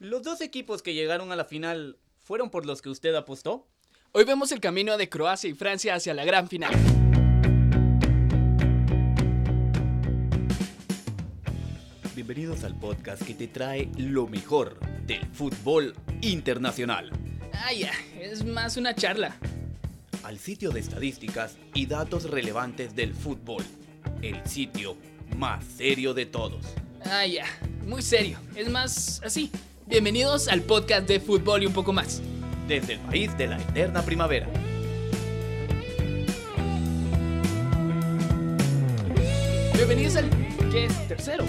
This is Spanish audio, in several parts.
¿Los dos equipos que llegaron a la final fueron por los que usted apostó? Hoy vemos el camino de Croacia y Francia hacia la gran final. Bienvenidos al podcast que te trae lo mejor del fútbol internacional. Ah, ya, es más una charla. Al sitio de estadísticas y datos relevantes del fútbol. El sitio más serio de todos. Ah, ya, muy serio. Es más así. Bienvenidos al podcast de fútbol y un poco más. Desde el país de la eterna primavera. Bienvenidos al ¿qué es? tercero.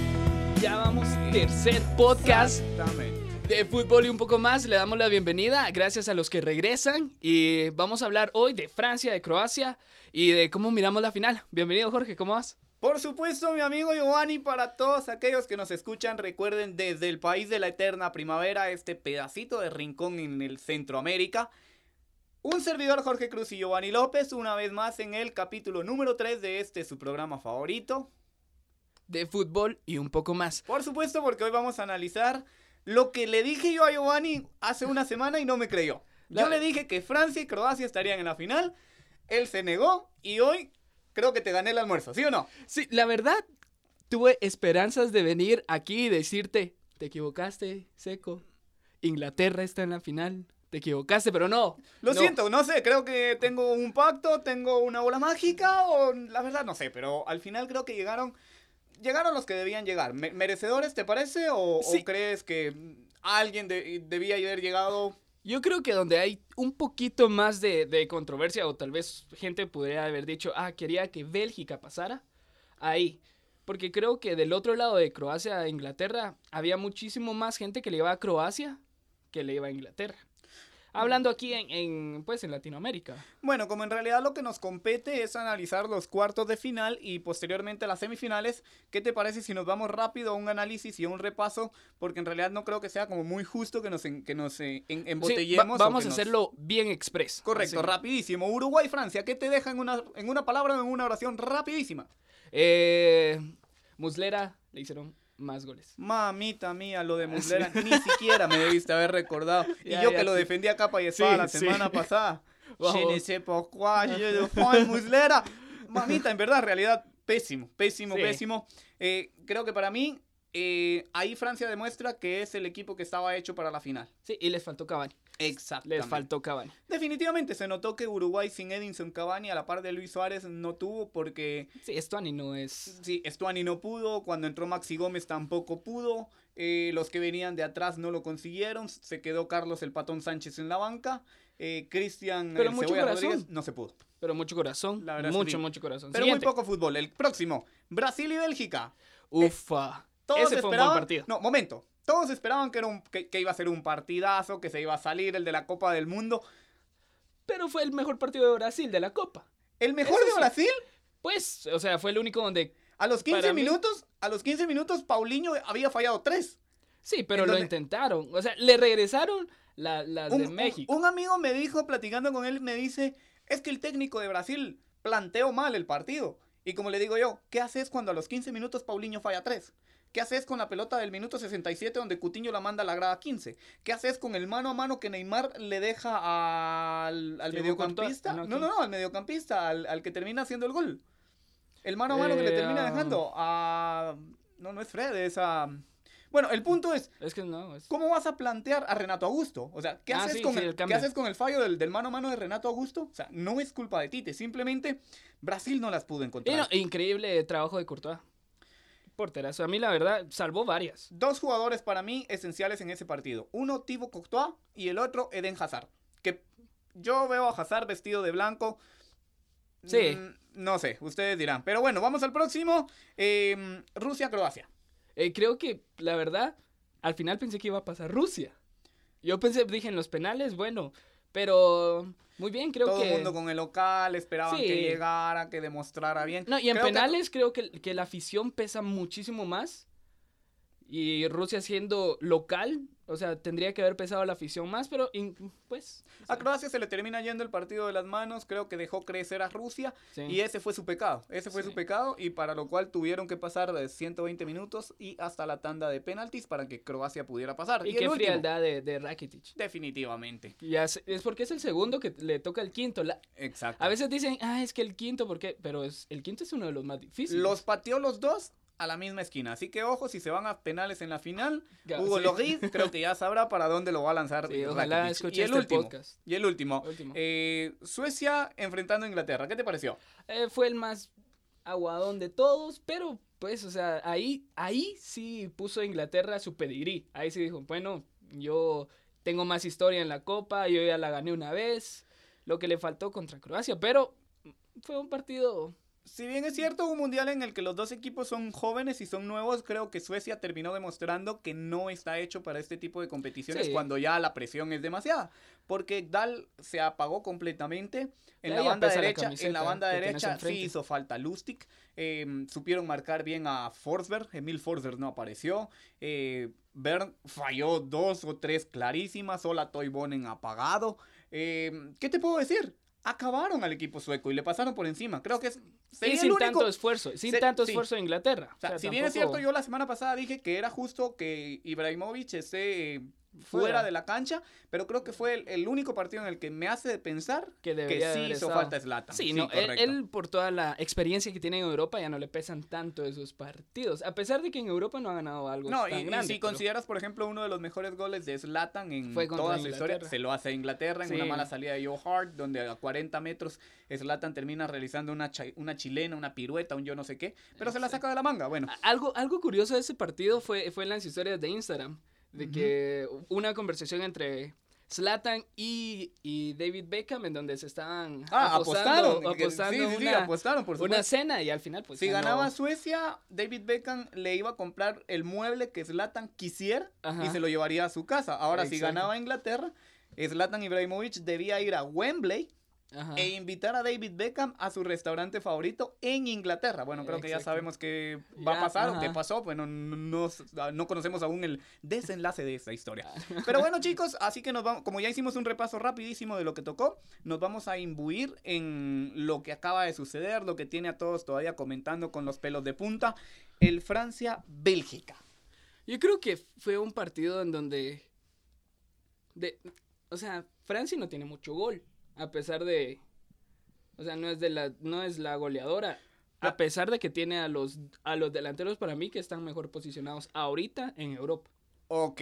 Ya vamos tercer podcast de fútbol y un poco más. Le damos la bienvenida, gracias a los que regresan y vamos a hablar hoy de Francia, de Croacia y de cómo miramos la final. Bienvenido Jorge, ¿cómo vas? Por supuesto, mi amigo Giovanni, para todos aquellos que nos escuchan, recuerden desde el país de la eterna primavera, este pedacito de rincón en el Centroamérica. Un servidor Jorge Cruz y Giovanni López, una vez más en el capítulo número 3 de este su programa favorito. De fútbol y un poco más. Por supuesto, porque hoy vamos a analizar lo que le dije yo a Giovanni hace una semana y no me creyó. Yo le dije que Francia y Croacia estarían en la final, él se negó y hoy creo que te gané el almuerzo, ¿sí o no? Sí, la verdad, tuve esperanzas de venir aquí y decirte, te equivocaste, seco. Inglaterra está en la final. Te equivocaste, pero no. Lo no. siento, no sé, creo que tengo un pacto, tengo una bola mágica o la verdad no sé, pero al final creo que llegaron llegaron los que debían llegar. Me- ¿Merecedores te parece o, o crees que alguien de- debía haber llegado? Yo creo que donde hay un poquito más de, de controversia o tal vez gente podría haber dicho, ah, quería que Bélgica pasara, ahí. Porque creo que del otro lado de Croacia a Inglaterra había muchísimo más gente que le iba a Croacia que le iba a Inglaterra. Hablando aquí en, en, pues en Latinoamérica. Bueno, como en realidad lo que nos compete es analizar los cuartos de final y posteriormente las semifinales, ¿qué te parece si nos vamos rápido a un análisis y a un repaso? Porque en realidad no creo que sea como muy justo que nos, en- que nos eh, en- Sí, va- embotellemos. vamos a nos- hacerlo bien express. Correcto, Así. rapidísimo. Uruguay-Francia, ¿qué te deja en una, en una palabra o en una oración rapidísima? Eh, Muslera le hicieron más goles. Mamita mía, lo de Muslera ni siquiera me debiste haber recordado. Y Ya, yo ya, que lo defendí a capa y espada Sí, la sí. semana pasada. Je ne sais pourquoi, je Muslera. Mamita, en verdad, en realidad, pésimo, pésimo, pésimo. Eh, creo que para mí, eh, ahí Francia demuestra que es el equipo que estaba hecho para la final. Sí, y les faltó Cavani. Exacto. Les faltó Cavani. Definitivamente se notó que Uruguay sin Edinson Cavani a la par de Luis Suárez no tuvo porque Sí, Stuani no es... Sí, Stuani no pudo, cuando entró Maxi Gómez tampoco pudo, eh, los que venían de atrás no lo consiguieron, se quedó Carlos el Patón Sánchez en la banca, eh, Cristian Pero el mucho Cebolla corazón. Rodríguez no se pudo. Pero mucho corazón. La verdad es que mucho, sí. mucho corazón. Pero Siguiente. muy poco fútbol. El próximo, Brasil y Bélgica. Ufa. Todos Ese fue un buen partido. no, momento, todos esperaban que, era un, que, que iba a ser un partidazo, que se iba a salir el de la Copa del Mundo. Pero fue el mejor partido de Brasil de la Copa. El mejor Eso de sí. Brasil, Pues, o sea, fue el único donde... a los 15 Para mí- minutos, a los 15 minutos, Paulinho había fallado tres. Sí, pero lo intentaron. O sea, le regresaron la- las de un, un- México. un amigo me dijo, platicando con él, me dice, es que el técnico de Brasil planteó mal el partido. Y como le digo yo, ¿qué haces cuando a los 15 minutos Paulinho falla 3? ¿Qué haces con la pelota del minuto 67 donde Cutiño la manda a la grada 15? ¿Qué haces con el mano a mano que Neymar le deja al, mediocampista? Courtois, No, no, no, al mediocampista, al, al que termina haciendo el gol. El mano a mano que le Eh, termina ah. dejando a... No, no es Fred, es a... Bueno, el punto es, Es que no, es... ¿Cómo vas a plantear a Renato Augusto? O sea, ¿qué, Ah, haces, sí, con sí, el, el ¿qué haces con el fallo del, del mano a mano de Renato Augusto? O sea, no es culpa de Tite, simplemente Brasil no las pudo Y encontrar. no, increíble trabajo de Courtois. Porterazo. A mí, la verdad, salvó varias. Dos jugadores para mí esenciales en ese partido. Uno, Thibaut Courtois, y el otro, Eden Hazard. Que yo veo a Hazard vestido de blanco. Sí. Mm, no sé, ustedes dirán. Pero bueno, vamos al próximo. Eh, Rusia-Croacia. Eh, creo que, la verdad, al final pensé que iba a pasar Rusia. Yo pensé, dije, en los penales, bueno, pero muy bien, creo Todo que... el mundo con el local, esperaban Sí. que llegara, que demostrara bien. No, y en Creo que- penales creo que, que la afición pesa muchísimo más. Y Rusia siendo local, o sea, tendría que haber pesado la afición más, pero pues... A Croacia se le termina yendo el partido de las manos, creo que dejó crecer a Rusia y ese fue su pecado, ese fue su pecado y para lo cual tuvieron que pasar de 120 minutos y hasta la tanda de penaltis para que Croacia pudiera pasar. Y, qué frialdad de, de, Rakitic. Definitivamente. Ya es, porque es el segundo que le toca el quinto. Exacto. A veces dicen, ah, es que el quinto, ¿por qué? Pero es, el quinto es uno de los más difíciles. Los pateó los dos a la misma esquina. Así que ojo, si se van a penales en la final, Hugo sí. creo que ya sabrá para dónde lo va a lanzar. Sí, ojalá y el este último, Y el último. Eh, Suecia enfrentando a Inglaterra. ¿Qué te pareció? Eh, fue el más aguadón de todos, pero pues, o sea, ahí, ahí sí puso Inglaterra su pedigrí. Ahí sí dijo, bueno, yo tengo más historia en la Copa, yo ya la gané una vez, lo que le faltó contra Croacia, pero fue un partido si bien es cierto, un mundial en el que los dos equipos son jóvenes y son nuevos, creo que Suecia terminó demostrando que no está hecho para este tipo de competiciones cuando ya la presión es demasiada. Porque Dal se apagó completamente. En la banda derecha, en la banda derecha sí hizo falta Lustig. Em, supieron marcar bien a Forsberg. Emil Forsberg no apareció. Eh, Bern falló dos o tres clarísimas. Sola Toivonen apagado. Em, ¿Qué te puedo decir? Acabaron al equipo sueco y le pasaron por encima. Creo que es sin tanto esfuerzo, sin tanto esfuerzo de Inglaterra. si bien es cierto, yo la semana pasada dije que era justo que Ibrahimovic esté fuera, de la cancha, pero creo que fue el, único partido en el que me hace pensar que, que sí hizo falta Zlatan. Sí, no, él, por toda la experiencia que tiene en Europa ya no le pesan tanto esos partidos, a pesar de que en Europa no ha ganado algo no, tan y, si consideras, por ejemplo, uno de los mejores goles de Zlatan en toda su historia, se lo hace a Inglaterra en una mala salida de Joe Hart, donde a 40 metros Zlatan termina realizando una, una chilena, una pirueta, un yo no sé qué, pero se la saca de la manga, bueno. Algo, algo curioso de ese partido fue, fue en las historias de Instagram de que una conversación entre Slatan y, y, David Beckham en donde se estaban ah, apostando, apostando una, apostaron por una cena y al final pues si ganaba Suecia David Beckham le iba a comprar el mueble que Slatan quisiera y se lo llevaría a su casa. Ahora si ganaba Inglaterra Zlatan Ibrahimovic debía ir a Wembley e invitar a David Beckham a su restaurante favorito en Inglaterra. Bueno, creo que ya sabemos que va a pasar o qué pasó. Bueno, no, no, conocemos aún el desenlace de esta historia. Pero bueno, chicos, así que nos vamos, como ya hicimos un repaso rapidísimo de lo que tocó, nos vamos a imbuir en lo que acaba de suceder, lo que tiene a todos todavía comentando con los pelos de punta, el Francia-Bélgica. Yo creo que fue un partido en donde... De, o sea, Francia no tiene mucho gol a pesar de, o sea, no es de la, no es la goleadora, a pesar de que tiene a los, a los delanteros para mí que están mejor posicionados ahorita en Europa. Ok,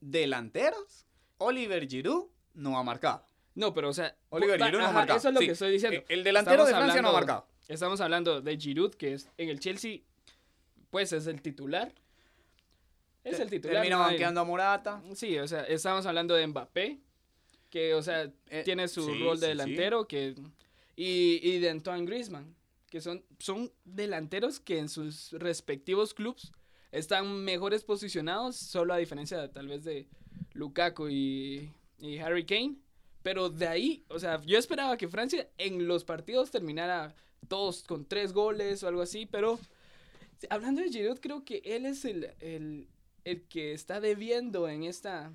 delanteros, Oliver Giroud no ha marcado. No, pero o sea, Oliver Giroud no ha marcado. Eso es lo que estoy diciendo. El delantero de Francia no ha marcado. Estamos hablando de Giroud que es en el Chelsea, pues es el titular. Es el titular. Termina banqueando a Morata. Sí, o sea, estamos hablando de Mbappé, que, o sea, eh, tiene su rol de delantero, que y, y de Antoine Griezmann, que son, son delanteros que en sus respectivos clubes están mejores posicionados, solo a diferencia tal vez de Lukaku y, y Harry Kane. Pero de ahí, o sea, yo esperaba que Francia en los partidos terminara todos con tres goles o algo así, pero hablando de Giroud, creo que él es el, el, el que está debiendo en esta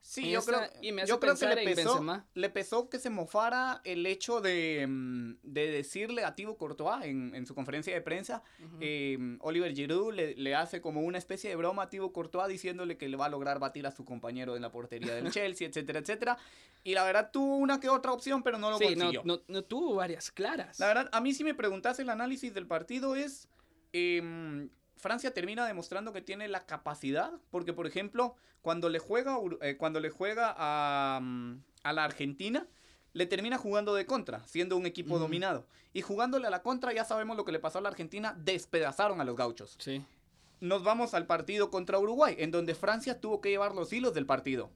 Sí, yo creo, y me yo creo que le pesó, le pesó que se mofara el hecho de, mm, de decirle a Thibaut Courtois en, en su conferencia de prensa, em, Oliver Giroud le, le, hace como una especie de broma a Thibaut Courtois diciéndole que le va a lograr batir a su compañero en la portería del Chelsea, etcétera, etcétera. Y la verdad tuvo una que otra opción, pero no lo sí, consiguió. No, no, tuvo varias claras. La verdad, a mí si me preguntas el análisis del partido es... Eh, Francia termina demostrando que tiene la capacidad, porque por ejemplo, cuando le juega, eh, cuando le juega a, mm, a, la Argentina, le termina jugando de contra, siendo un equipo dominado. Y jugándole a la contra, ya sabemos lo que le pasó a la Argentina, despedazaron a los gauchos. Sí. Nos vamos al partido contra Uruguay, en donde Francia tuvo que llevar los hilos del partido.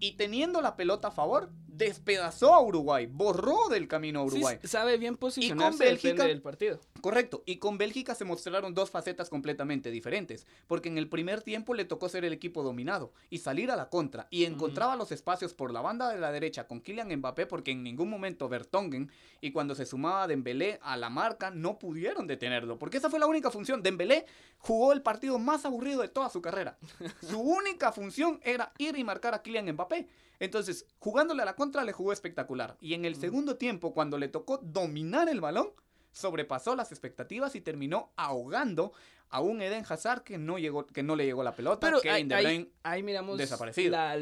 Y teniendo la pelota a favor, despedazó a Uruguay, borró del camino a Uruguay. Sí, sabe bien posicionarse Bélgica- del partido. Correcto, y con Bélgica se mostraron dos facetas completamente diferentes, porque en el primer tiempo le tocó ser el equipo dominado y salir a la contra, y encontraba los espacios por la banda de la derecha con Kylian Mbappé, porque en ningún momento Vertonghen, y cuando se sumaba Dembélé a la marca, no pudieron detenerlo, porque esa fue la única función. Dembélé jugó el partido más aburrido de toda su carrera. Su única función era ir y marcar a Kylian Mbappé. Entonces, jugándole a la contra le jugó espectacular. Y en el segundo tiempo, cuando le tocó dominar el balón, sobrepasó las expectativas y terminó ahogando a un Eden Hazard que no llegó, que no le llegó la pelota. Pero ahí, Kevin De ahí- Bruyne, ahí miramos desaparecido. la-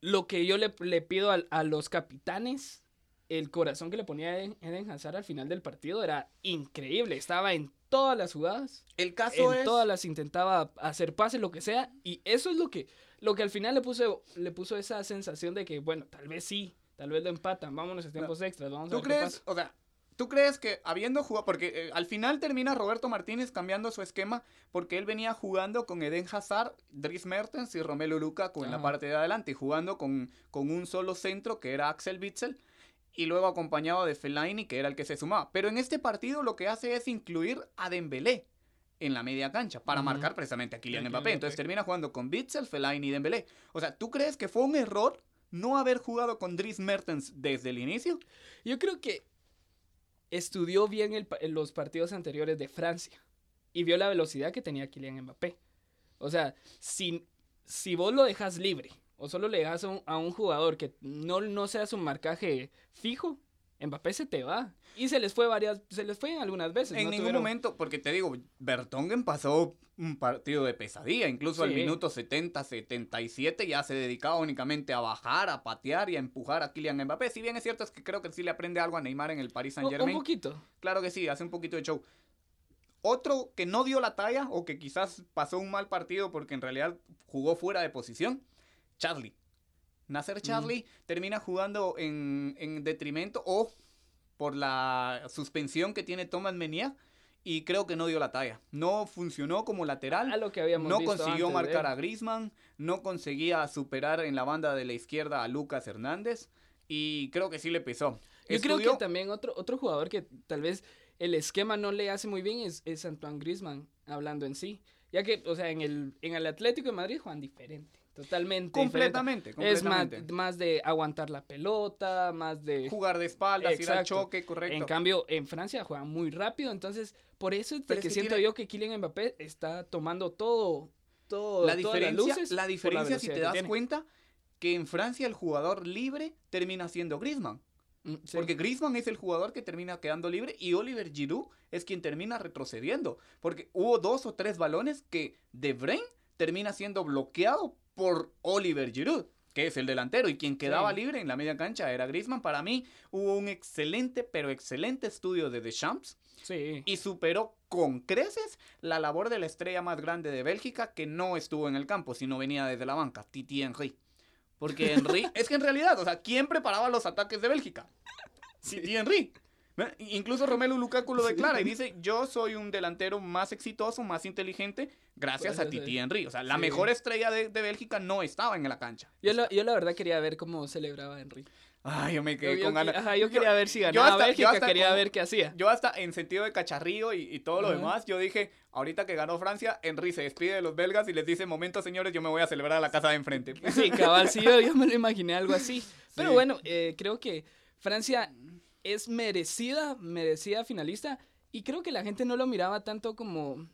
lo que yo le, le pido a, los capitanes. El corazón que le ponía Eden, Eden Hazard al final del partido era increíble. Estaba en todas las jugadas. el caso en es todas las intentaba hacer pases, lo que sea. Y eso es lo que, lo que al final le puso, le puso esa sensación de que, bueno, tal vez sí, tal vez lo empatan, vámonos a tiempos extras, vamos a ¿Tú ver qué crees, pasa. o sea, tú crees que habiendo jugado, porque eh, al final termina Roberto Martínez cambiando su esquema porque él venía jugando con Eden Hazard, Dries Mertens y Romelu Lukaku en la parte de adelante y jugando con, con un solo centro que era Axel Witzel y luego acompañado de Fellaini que era el que se sumaba. Pero en este partido lo que hace es incluir a Dembélé en la media cancha para marcar precisamente a Kylian Mbappé. Entonces termina jugando con Witzel, Fellaini y Dembélé. O sea, ¿tú crees que fue un error no haber jugado con Dries Mertens desde el inicio? Yo creo que estudió bien el los partidos anteriores de Francia y vio la velocidad que tenía Kylian Mbappé. O sea, si, si vos lo dejas libre o solo le dejas a un, a un jugador que no, no sea su marcaje fijo, Mbappé se te va. Y se les fue varias, se les fue algunas veces. En no ningún tuvieron- momento, porque te digo, Bertongen pasó un partido de pesadilla. Incluso al Sí. minuto 70, 77 ya se dedicaba únicamente a bajar, a patear y a empujar a Kylian Mbappé. Si bien es cierto es que creo que sí le aprende algo a Neymar en el Paris Saint Un, un Germain. poquito. Claro que sí, hace un poquito de show. Otro que no dio la talla o que quizás pasó un mal partido porque en realidad jugó fuera de posición, Charlie. Nasser Charlie termina jugando en, en detrimento o por la suspensión que tiene Thomas Menia y creo que no dio la talla. No funcionó como lateral. A lo que habíamos No visto consiguió antes marcar a Griezmann, no conseguía superar en la banda de la izquierda a Lucas Hernández y creo que sí le pesó. Yo creo que también otro, otro jugador que tal vez el esquema no le hace muy bien es, es Antoine Griezmann, hablando en sí. Ya que, o sea, en el, en el Atlético de Madrid juegan diferente. Totalmente. completamente, diferente. Es más, completamente. más de aguantar la pelota, más de... jugar de espaldas, ir al choque, correcto. En cambio, en Francia juegan muy rápido, entonces por eso es de Pero es que, que siento tiene- yo que Kylian Mbappé está tomando todo, todo la todas las diferencia, luces la diferencia si te das tiene. cuenta que en Francia el jugador libre termina siendo Griezmann. Mm, sí. Porque Griezmann es el jugador que termina quedando libre y Oliver Giroud es quien termina retrocediendo. Porque hubo dos o tres balones que De Bruyne termina siendo bloqueado por Oliver Giroud, que es el delantero. Y quien quedaba Sí. libre en la media cancha era Griezmann. Para mí hubo un excelente, pero excelente estudio de Deschamps Sí. y superó con creces la labor de la estrella más grande de Bélgica que no estuvo en el campo, sino venía desde la banca, Titi Henry. Porque Henry, es que en realidad, o sea, ¿quién preparaba los ataques de Bélgica? Titi Henry. Incluso Romelu Lukaku lo declara y dice, yo soy un delantero más exitoso, más inteligente, gracias a a Titi él. Henry. O sea, la Sí. mejor estrella de, de Bélgica no estaba en la cancha. Yo, la, yo la verdad quería ver cómo celebraba Henry. Ay, yo me quedé yo con ganas. ajá, yo quería ver si yo ganaba hasta- yo Bélgica, hasta quería como- ver qué hacía. Yo hasta en sentido de cacharrío y, y todo lo demás, yo dije, ahorita que ganó Francia, Henry se despide de los belgas y les dice, momento señores, yo me voy a celebrar a la casa de enfrente. Sí, cabal, sí, yo, yo me lo imaginé algo así. Pero Sí. bueno, eh, creo que Francia es merecida, merecida finalista. Y creo que la gente no lo miraba tanto como,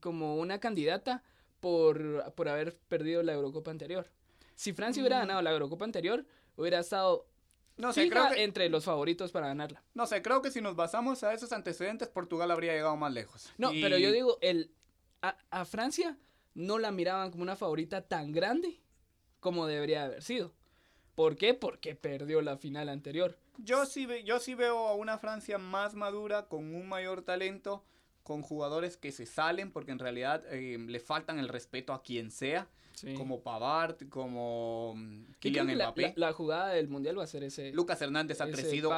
como una candidata por, por haber perdido la Eurocopa anterior. Si Francia hubiera Mm. ganado la Eurocopa anterior, hubiera estado No sé, fija creo que, entre los favoritos para ganarla. no sé, creo que si nos basamos a esos antecedentes, Portugal habría llegado más lejos. No, Y- pero yo digo, el, a, a Francia no la miraban como una favorita tan grande como debería haber sido. ¿Por qué? Porque perdió la final anterior. Yo sí, yo sí veo a una Francia más madura, con un mayor talento, con jugadores que se salen, porque en realidad eh, le faltan el respeto a quien sea, como Pavard, como mm, Kylian la, Mbappé. la- la jugada del mundial va a ser ese. Lucas Hernández ha crecido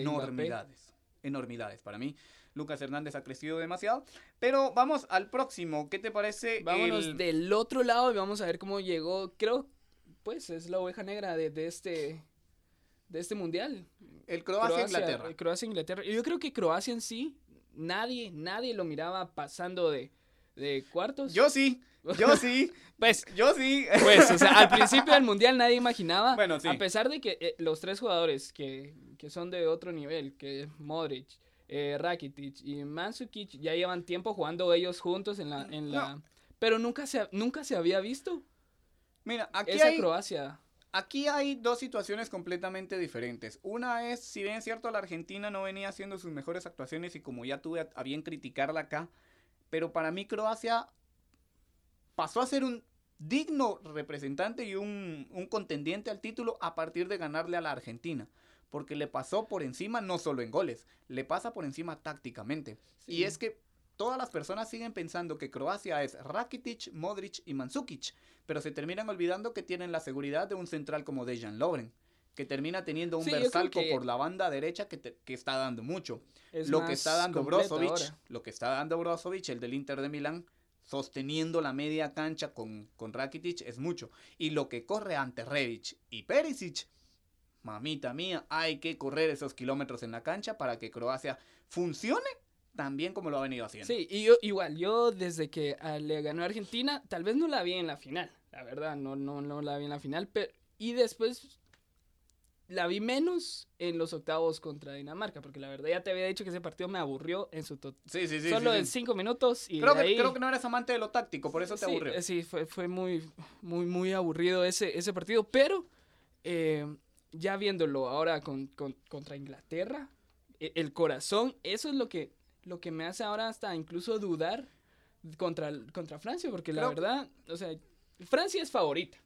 enormidades. Enormidades para mí. Lucas Hernández ha crecido demasiado. Pero vamos al próximo. ¿Qué te parece? Vámonos el- del otro lado y vamos a ver cómo llegó. Creo, pues, es la oveja negra de, de este. De este mundial. El Croacia-Inglaterra. Croacia-Inglaterra. Yo creo que Croacia en sí, nadie, nadie lo miraba pasando de, de cuartos. Yo sí. Yo sí. pues, yo sí. Pues, o sea, al principio del mundial nadie imaginaba. Bueno, sí. A pesar de que eh, los tres jugadores que, que, son de otro nivel, que Modric, eh, Rakitic y Mansukic, ya llevan tiempo jugando ellos juntos en la. En la Pero nunca se, nunca se había visto. Mira, aquí Esa hay. Croacia. Aquí hay dos situaciones completamente diferentes. Una es, si bien es cierto, la Argentina no venía haciendo sus mejores actuaciones y como ya tuve a bien criticarla acá, pero para mí Croacia pasó a ser un digno representante y un, un, contendiente al título a partir de ganarle a la Argentina. Porque le pasó por encima no solo en goles, le pasa por encima tácticamente. Sí. Y es que todas las personas siguen pensando que Croacia es Rakitic, Modric y Mandzukic, pero se terminan olvidando que tienen la seguridad de un central como Dejan Lovren, que termina teniendo un Sí, Versalco que- por la banda derecha que, te- que está dando mucho. Es lo que está dando Brozovic, ahora. lo que está dando Brozovic, el del Inter de Milán, sosteniendo la media cancha con, con Rakitic es mucho. Y lo que corre ante Rebic y Perisic, mamita mía, hay que correr esos kilómetros en la cancha para que Croacia funcione tan bien como lo ha venido haciendo. Sí, y yo igual, yo desde que ah, le ganó a Argentina, tal vez no la vi en la final, la verdad, no, no, no la vi en la final, pero y después la vi menos en los octavos contra Dinamarca, porque la verdad ya te había dicho que ese partido me aburrió en su total. sí, sí. sí, Solo sí, en cinco minutos y Creo de que, ahí- creo que no eres amante de lo táctico, por eso te sí, aburrió. eh, Sí, fue, fue muy, muy, muy aburrido ese, ese partido, pero eh, ya viéndolo ahora con, con- contra Inglaterra, e- el corazón, eso es lo que, lo que me hace ahora hasta incluso dudar contra, contra Francia, porque la verdad, o sea, Francia es favorita.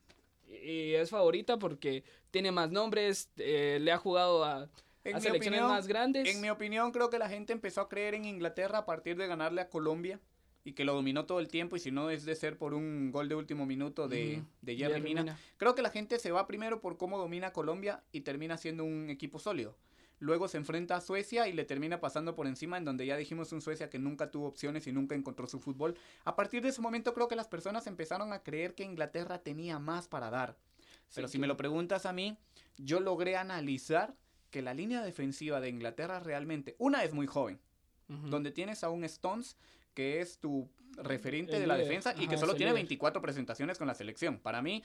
Y es favorita porque tiene más nombres, eh, le ha jugado a, En a selecciones opinión- más grandes. En mi opinión, creo que la gente empezó a creer en Inglaterra a partir de ganarle a Colombia y que lo dominó todo el tiempo y si no es de ser por un gol de último minuto de, de Jerry Jerry Mina. Mina. Creo que la gente se va primero por cómo domina Colombia y termina siendo un equipo sólido. Luego se enfrenta a Suecia y le termina pasando por encima en donde ya dijimos un Suecia que nunca tuvo opciones y nunca encontró su fútbol. A partir de ese momento creo que las personas empezaron a creer que Inglaterra tenía más para dar. Pero Sí, si que- me lo preguntas a mí, yo logré analizar que la línea defensiva de Inglaterra realmente, una es muy joven, donde tienes a un Stones que es tu referente El de la líder, defensa y que solo tiene líder. 24 presentaciones con la selección. Para mí,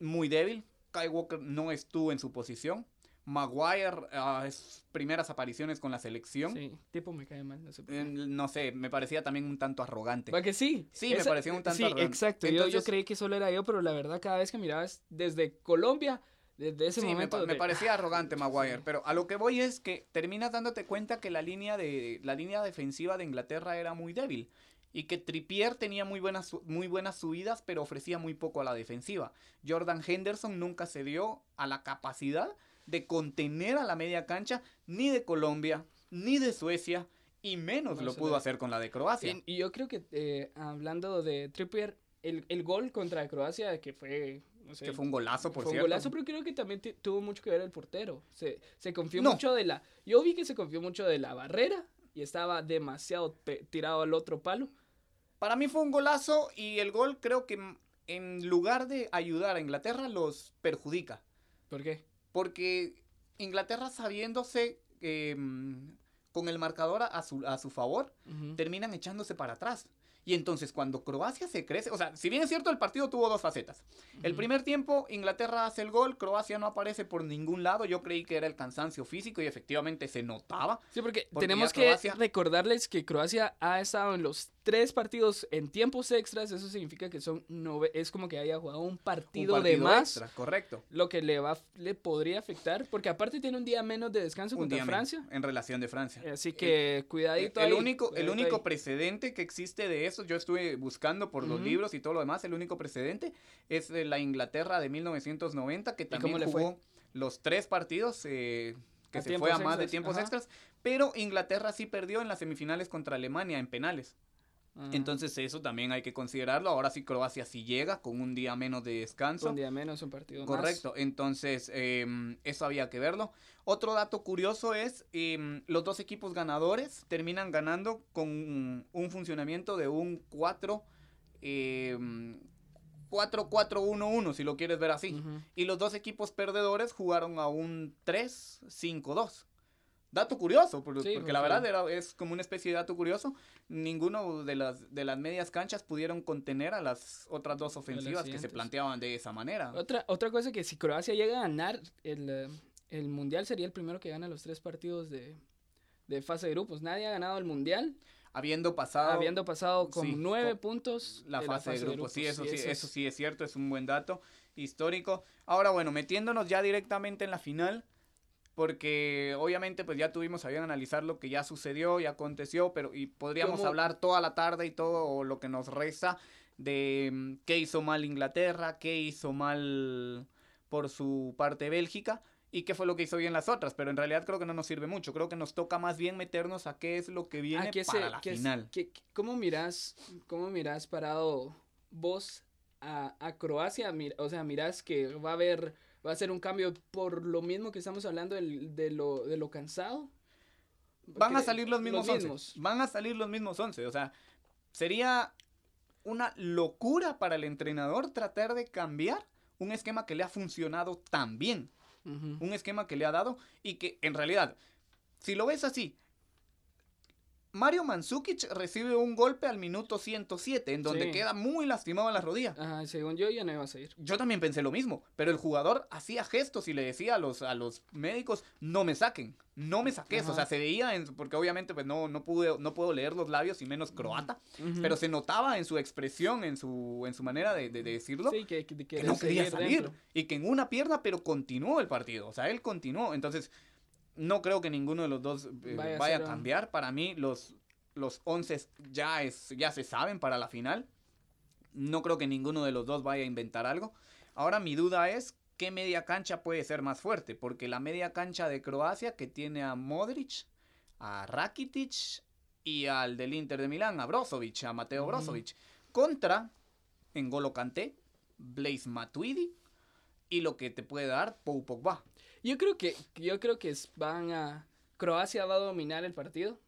muy débil. Kai Walker no estuvo en su posición. Maguire, ah, es primeras apariciones con la selección. Sí, tipo me cae mal, no sé por qué. Eh, no sé, me parecía también un tanto arrogante. ¿Va que sí? Sí, me pareció un tanto Sí, arrogante. exacto. Yo- yo, Entonces- creí que solo era yo, pero la verdad cada vez que mirabas desde Colombia, desde ese Sí, me, momento... me de- parecía arrogante Maguire, pero a lo que voy es que terminas dándote cuenta que la línea de la línea defensiva de Inglaterra era muy débil y que Trippier tenía muy buenas muy buenas subidas, pero ofrecía muy poco a la defensiva. Jordan Henderson nunca se dio a la capacidad de contener a la media cancha ni de Colombia, ni de Suecia y menos lo pudo hacer con la de Croacia. Y, y yo creo que eh, hablando de Trippier, el, el gol contra Croacia, que fue... No sé, que fue un golazo, por fue un golazo, pero creo que también tuvo mucho que ver el portero. Se, se confió No. mucho de la... Yo vi que se confió mucho de la barrera y estaba demasiado tirado al otro palo. Para mí fue un golazo y el gol creo que en lugar de ayudar a Inglaterra los perjudica. ¿Por qué? Porque Inglaterra sabiéndose eh, mm, con el marcador a su, a su favor, terminan echándose para atrás. Y entonces cuando Croacia se crece, o sea, si bien es cierto el partido tuvo dos facetas. El primer tiempo Inglaterra hace el gol, Croacia no aparece por ningún lado. Yo creí que era el cansancio físico y efectivamente se notaba. Sí, porque, Porque tenemos que recordarles que Croacia ha estado en los tres partidos en tiempos extras. Eso significa que son nove- es como que haya jugado un Un partido, de más. extra, correcto. Lo que le va le podría afectar. Porque aparte tiene un día menos de descanso Un contra día Francia. en relación de Francia. Así que El, cuidadito el ahí, único, el único ahí. precedente que existe de eso, yo estuve buscando por los libros y todo lo demás, el único precedente es de la Inglaterra de 1990, que cómo también le fue? jugó los tres partidos, eh, que A se fue a más de tiempos ajá. extras, pero Inglaterra sí perdió en las semifinales contra Alemania en penales. Entonces eso también hay que considerarlo. Ahora sí Croacia sí llega con un día menos de descanso. un día menos, un partido más. Correcto, entonces em, eso había que verlo. Otro dato curioso es, em, los dos equipos ganadores terminan ganando con un funcionamiento de un 4, em, 4-4-1-1, si lo quieres ver así. Ujú. Y los dos equipos perdedores jugaron a un 3-5-2. Dato curioso, por- Sí, porque la verdad era, es como una especie de dato curioso. Ninguno de las, de las medias canchas pudieron contener a las otras dos ofensivas que se planteaban de esa manera. Otra, otra cosa que si Croacia llega a ganar el, eh, el Mundial sería el primero que gana los tres partidos de, de fase de grupos. Nadie ha ganado el Mundial Habiendo pasado habiendo pasado con sí, nueve puntos la de fase, de grupos. Sí, eso sí, eso eso es- sí es cierto, es un buen dato histórico. Ahora, bueno, metiéndonos ya directamente en la final, porque obviamente pues ya tuvimos a bien analizar lo que ya sucedió y aconteció, pero y podríamos ¿Cómo? hablar toda la tarde y todo lo que nos resta de mm, qué hizo mal Inglaterra, qué hizo mal por su parte Bélgica y qué fue lo que hizo bien las otras, pero en realidad creo que no nos sirve mucho, creo que nos toca más bien meternos a qué es lo que viene Ah, ¿qué para se- la qué final. qué- ¿Cómo mirás, cómo mirás parado vos a, a Croacia? Mir- o sea, mirás que va a haber, va a ser un cambio por lo mismo que estamos hablando del- de, lo, de lo cansado. Van a salir los mismos, once. Van a salir los mismos 11. O sea, sería una locura para el entrenador tratar de cambiar un esquema que le ha funcionado tan bien. Un esquema que le ha dado y que en realidad, si lo ves así, Mario Mandzukic recibe un golpe al minuto 107 en donde Sí. queda muy lastimado en la rodilla. Ajá, según yo ya no iba a seguir. Yo también pensé lo mismo, pero el jugador hacía gestos y le decía a los, a los médicos, no me saquen, no me saques. O sea, se veía, en, porque obviamente pues no, no, pude, no puedo leer los labios y menos croata, pero se notaba en su expresión, en su, en su manera de, de- de decirlo, Sí, que, que, que no quería salir dentro. y que en una pierna, pero continuó el partido. O sea, él continuó. Entonces, no creo que ninguno de los dos eh, Vaya vaya, a cambiar. Para mí, los, los 11 ya, es, ya se saben para la final. No creo que ninguno de los dos vaya a inventar algo. Ahora mi duda es qué media cancha puede ser más fuerte, porque la media cancha de Croacia que tiene a Modric, a Rakitic y al del Inter de Milán, a Brozovic, a Mateo. Brozovic, contra N'Golo Kanté, Blaise Matuidi y lo que te puede dar Pau Pogba. Yo creo que, yo creo que van a, Croacia va a dominar el partido.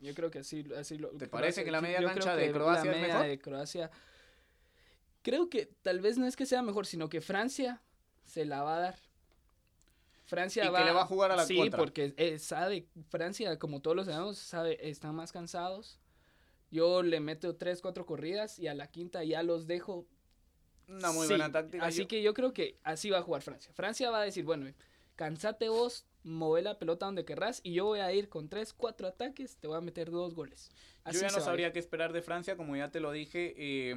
Yo creo que así, así lo. ¿Te parece que la media cancha de Croacia la es media mejor? de Croacia, creo que tal vez no es que sea mejor, sino que Francia se la va a dar. Francia Y que va, le va a jugar a la sí, contra. porque eh, sabe, Francia, como todos lo sabemos, sabe, están más cansados. Yo le meto tres, cuatro corridas y a la quinta ya los dejo Una muy Sí, buena táctica. Así Yo- que yo creo que así va a jugar Francia. Francia va a decir, bueno, cansate vos, move la pelota donde querrás y yo voy a ir con tres, cuatro ataques, te voy a meter dos goles. Así Yo ya no sabría qué esperar de Francia, como ya te lo dije. eh,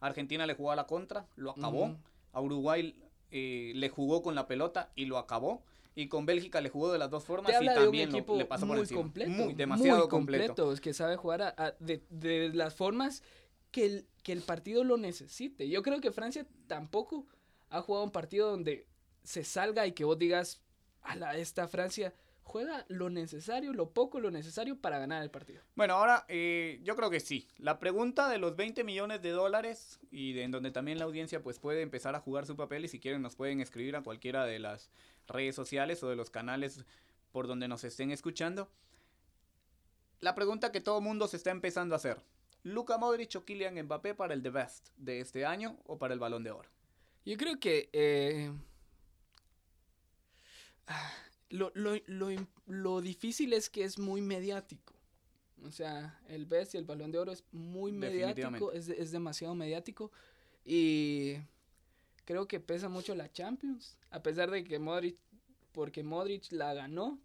Argentina le jugó a la contra, lo acabó. A Uruguay eh, le jugó con la pelota y lo acabó. Y con Bélgica le jugó de las dos formas Te y un también lo- le pasó por muy encima. completo, Muy, demasiado muy completo. es que sabe jugar a- a- de, de las formas que el, que el partido lo necesite. Yo creo que Francia tampoco ha jugado un partido donde se salga y que vos digas, a la esta Francia juega lo necesario, lo poco, lo necesario para ganar el partido. Bueno, ahora eh, yo creo que sí. La pregunta de los 20 millones de dólares y de, en donde también la audiencia pues puede empezar a jugar su papel y si quieren nos pueden escribir a cualquiera de las redes sociales o de los canales por donde nos estén escuchando. La pregunta que todo mundo se está empezando a hacer. ¿Luca Modric o Kylian Mbappé para el The Best de este año o para el Balón de Oro? Yo creo que eh, lo, lo, lo, lo difícil es que es muy mediático. O sea, el Best y el Balón de Oro es muy mediático, es, es demasiado mediático. Y creo que pesa mucho la Champions, a pesar de que Modric, porque Modric la ganó.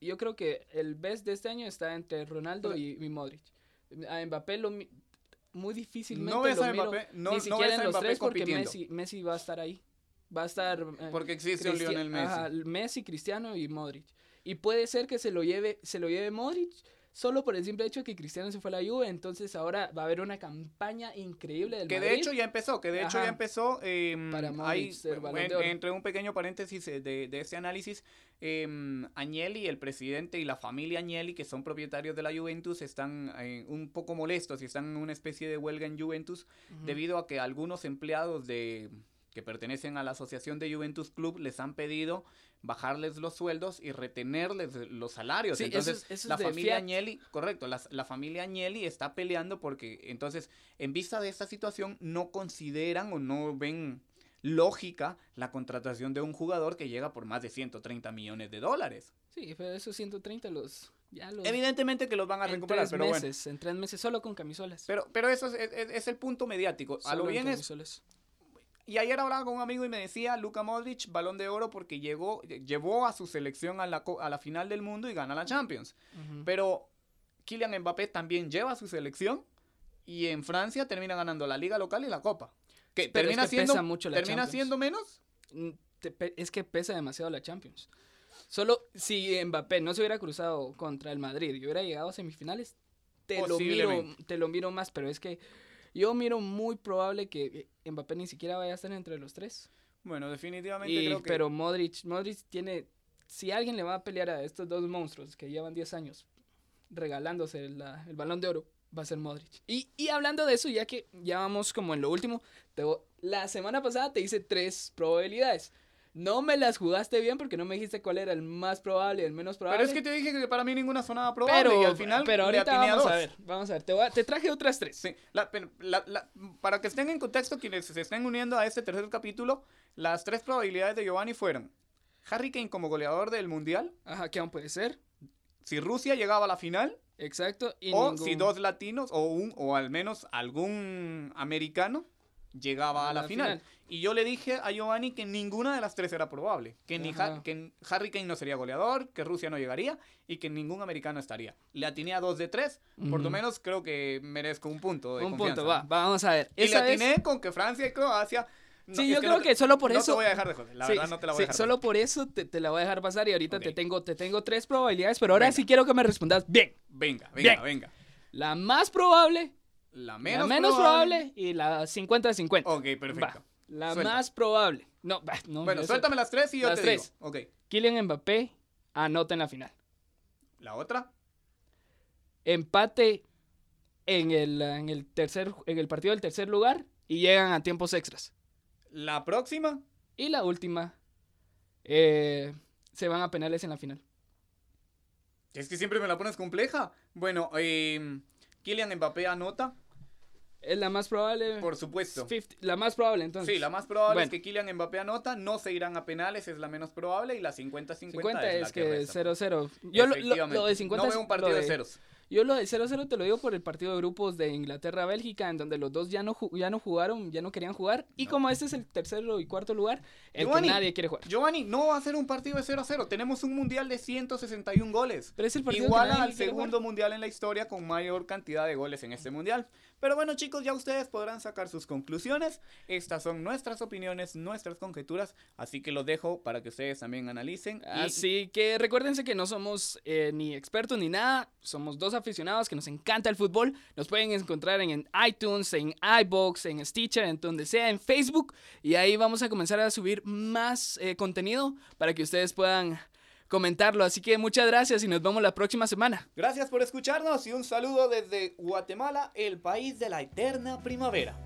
Yo creo que el Best de este año está entre Ronaldo Pero- y, y Modric. A Mbappé lo, mi- muy difícilmente No ves lo a miro, Mbappé, no, ni no siquiera ves en a los Mbappé tres porque. Messi, Messi va a estar ahí. Va a estar eh, Porque existe un Cristi- Lionel Messi. ajá, Messi, Cristiano y Modric. Y puede ser que se lo lleve, se lo lleve Modric solo por el simple hecho de que Cristiano se fue a la Juve, entonces ahora va a haber una campaña increíble del Que de hecho ya empezó, que de hecho ya empezó. em, Para Modric hay, ser Balón en- de Oro. entre un pequeño paréntesis eh, de, de este análisis, em, Agnelli, el presidente y la familia Agnelli, que son propietarios de la Juventus, están eh, un poco molestos y están en una especie de huelga en Juventus debido a que algunos empleados de que pertenecen a la Asociación de Juventus Club les han pedido bajarles los sueldos y retenerles los salarios. Sí, eso entonces, es- eso es la familia. Agnelli, correcto, la, la familia Agnelli está peleando porque entonces, en vista de esta situación, no consideran o no ven lógica la contratación de un jugador que llega por más de 130 millones de dólares. Sí, pero esos 130 los... Ya los Evidentemente que los van a en recuperar, tres pero bueno. en tres meses, solo con camisolas. Pero, pero eso es, es- es el punto mediático. A Solo lo en bien es. Y ayer hablaba con un amigo y me decía, Luka Modric, balón de oro porque llegó, llevó a su selección a la, a la final del mundo y gana la Champions. Pero Kylian Mbappé también lleva a su selección y en Francia termina ganando la liga local y la copa. Que Pero es termina que siendo, pesa mucho la termina Champions. siendo menos. Mm, es que pesa demasiado la Champions. Solo si Mbappé no se hubiera cruzado contra el Madrid y hubiera llegado a semifinales, te lo miro, te lo miro más, pero es que yo miro muy probable que Mbappé ni siquiera vaya a estar entre los tres. Bueno, definitivamente Y- creo que Pero Modric, Modric tiene, si alguien le va a pelear a estos dos monstruos que llevan 10 años regalándose la- el balón de oro, va a ser Modric. Y, y hablando de eso, ya que ya vamos como en lo último, te la semana pasada te hice tres probabilidades. No me las jugaste bien porque no me dijiste cuál era el más probable y el menos probable. Pero es que te dije que para mí ninguna sonaba probable pero, y al final pero le ahorita atiné vamos a, ver, vamos a ver. Te, voy a- te traje otras tres. Sí, la- pero la- la- para que estén en contexto quienes se estén uniendo a este tercer capítulo, las tres probabilidades de Giovanni fueron Harry Kane como goleador del Mundial, Ajá, ¿qué aún puede ser? si Rusia llegaba a la final, Exacto. Y o ningún- si dos latinos o un o al menos algún americano llegaba a la, final. Y yo le dije a Giovanni que ninguna de las tres era probable, que ni. Ha- que Harry Kane no sería goleador, que Rusia no llegaría y que ningún americano estaría. Le atiné a dos de tres, por lo menos creo que merezco un punto de Un confianza. punto, va, va, vamos a ver. Y le Esa vez- atiné con que Francia y Croacia. no, Sí, es yo no creo te- que solo por no eso- te voy a dejar de joder. La Sí, verdad no te la voy sí, a dejar. de Solo por eso te, te la voy a dejar pasar y ahorita te, Ok. tengo, te tengo tres probabilidades, pero ahora Venga. sí quiero que me respondas bien. Venga, venga, Bien. venga. La más probable, La menos, la menos probable, y la 50-50. Ok, perfecto. Va, la Suelta. más probable. No, va, no, Bueno, suéltame las tres y yo Las te tres. digo. Ok. Kylian Mbappé anota en la final. La otra. Empate en el, en el tercer, en el partido del tercer lugar y llegan a tiempos extras. La próxima. Y la última, eh, se van a penales en la final. Es que siempre me la pones compleja. Bueno, eh, Kylian Mbappé anota, Es la más probable. por supuesto. 50 la más probable, entonces. Sí, la más probable es que Kylian Mbappé anota, no se irán a penales, es la menos probable, y la 50-50 50 es, es, la que, que resta. 0-0. Yo lo, lo- Efectivamente. lo de 50 No veo un partido de ceros. Yo lo de 0-0 te lo digo por el partido de grupos de Inglaterra-Bélgica, en donde los dos ya no, ya no jugaron, ya no querían jugar. Y No. como este es el tercero y cuarto lugar, el Giovanni, que nadie quiere jugar. Giovanni, no va a ser un partido de 0 a 0. Tenemos un mundial de 161 goles. Pero es el partido nadie al jugar. segundo mundial en la historia con mayor cantidad de goles en este mundial. Pero bueno, chicos, ya ustedes podrán sacar sus conclusiones. Estas son nuestras opiniones, nuestras conjeturas. Así que los dejo para que ustedes también analicen. Así que recuérdense que no somos eh, ni expertos ni nada, somos dos aficionados que nos encanta el fútbol. Nos pueden encontrar en, en iTunes, en iBox, en Stitcher, en donde sea, en Facebook. Y ahí vamos a comenzar a subir más eh, contenido para que ustedes puedan comentarlo. Así que muchas gracias y nos vemos la próxima semana. Gracias por escucharnos y un saludo desde Guatemala, el país de la eterna primavera.